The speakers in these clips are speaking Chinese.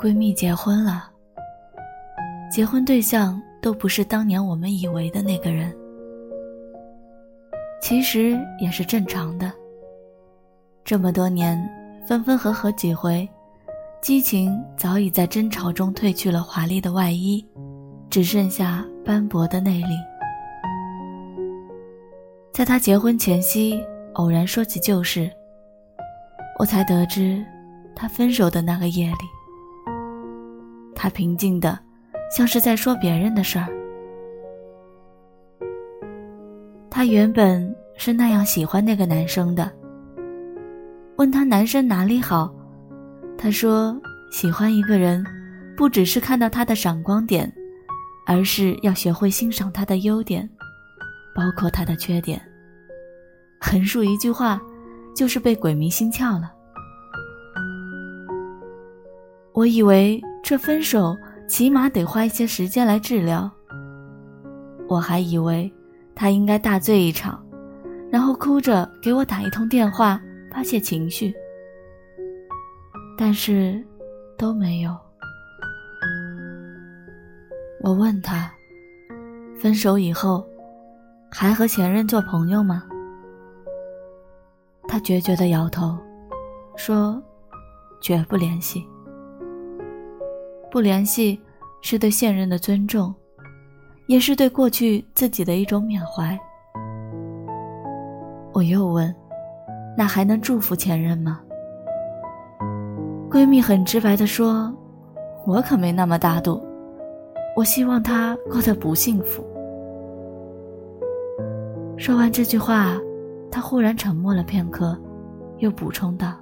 闺蜜结婚了，结婚对象都不是当年我们以为的那个人。其实也是正常的。这么多年，分分合合几回，激情早已在争吵中褪去了华丽的外衣，只剩下斑驳的内里。在他结婚前夕，偶然说起旧事，我才得知，他分手的那个夜里，他平静的，像是在说别人的事儿。他原本是那样喜欢那个男生的。问他男生哪里好，他说喜欢一个人，不只是看到他的闪光点，而是要学会欣赏他的优点，包括他的缺点。横竖一句话，就是被鬼迷心窍了。我以为这分手起码得花一些时间来治疗。我还以为。他应该大醉一场，然后哭着给我打一通电话发泄情绪，但是都没有。我问他，分手以后还和前任做朋友吗？他决绝的摇头，说绝不联系。不联系是对现任的尊重。也是对过去自己的一种缅怀。我又问：“那还能祝福前任吗？”闺蜜很直白的说：“我可没那么大度，我希望他过得不幸福。”说完这句话，她忽然沉默了片刻，又补充道：“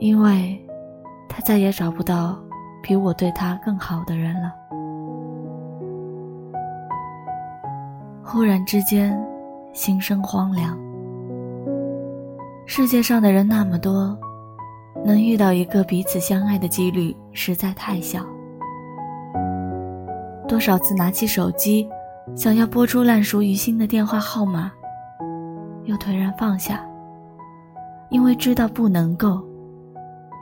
因为，他再也找不到比我对他更好的人了。”忽然之间，心生荒凉。世界上的人那么多，能遇到一个彼此相爱的几率实在太小。多少次拿起手机，想要拨出烂熟于心的电话号码，又颓然放下，因为知道不能够，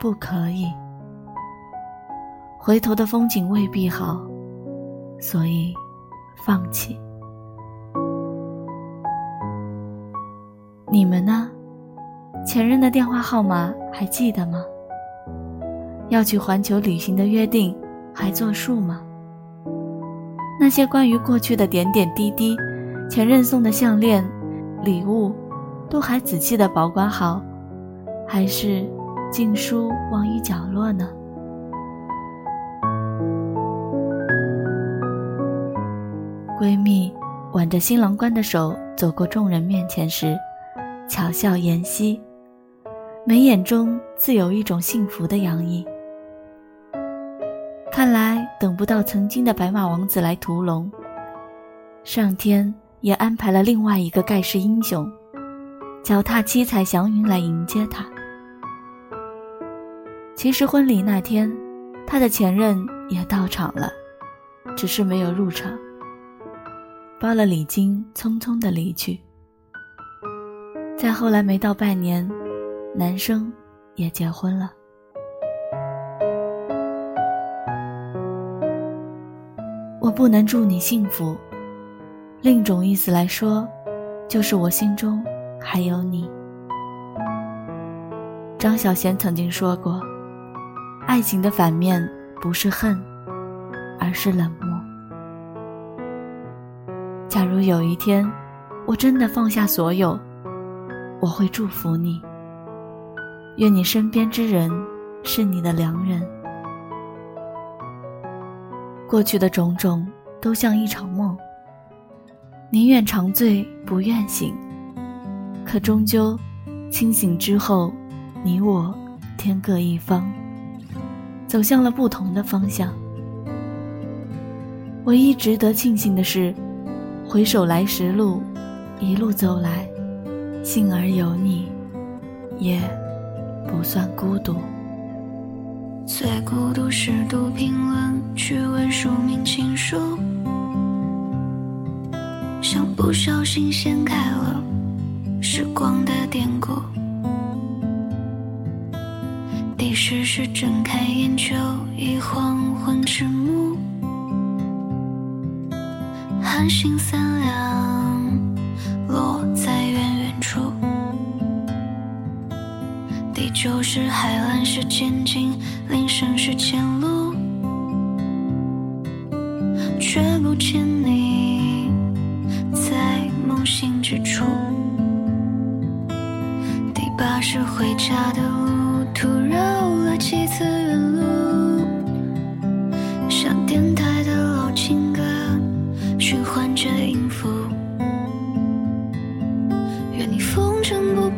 不可以。回头的风景未必好，所以放弃。你们呢？前任的电话号码还记得吗？要去环球旅行的约定还作数吗？那些关于过去的点点滴滴，前任送的项链、礼物，都还仔细的保管好，还是静书忘于角落呢？闺蜜挽着新郎官的手走过众人面前时。巧笑言兮，眉眼中自有一种幸福的洋溢。看来等不到曾经的白马王子来屠龙，上天也安排了另外一个盖世英雄，脚踏七彩祥云来迎接他。其实婚礼那天，他的前任也到场了，只是没有入场，包了礼金，匆匆的离去。再后来，没到半年，男生也结婚了。我不能祝你幸福，另一种意思来说，就是我心中还有你。张小娴曾经说过，爱情的反面不是恨，而是冷漠。假如有一天，我真的放下所有。我会祝福你，愿你身边之人是你的良人。过去的种种都像一场梦，宁愿长醉不愿醒。可终究，清醒之后，你我天各一方，走向了不同的方向。唯一值得庆幸的是，回首来时路，一路走来。幸而有你，也不算孤独。最孤独是读评论，去问署名情书，像不小心掀开了时光的典故。第十是睁开眼就已黄昏迟暮，寒星三两落在远远处。第九是海蓝时渐近，铃声是前路，却不见你在梦醒之处。第八是回家的路徒绕了几次远路，像电台的老情歌循环着音符。愿你风尘不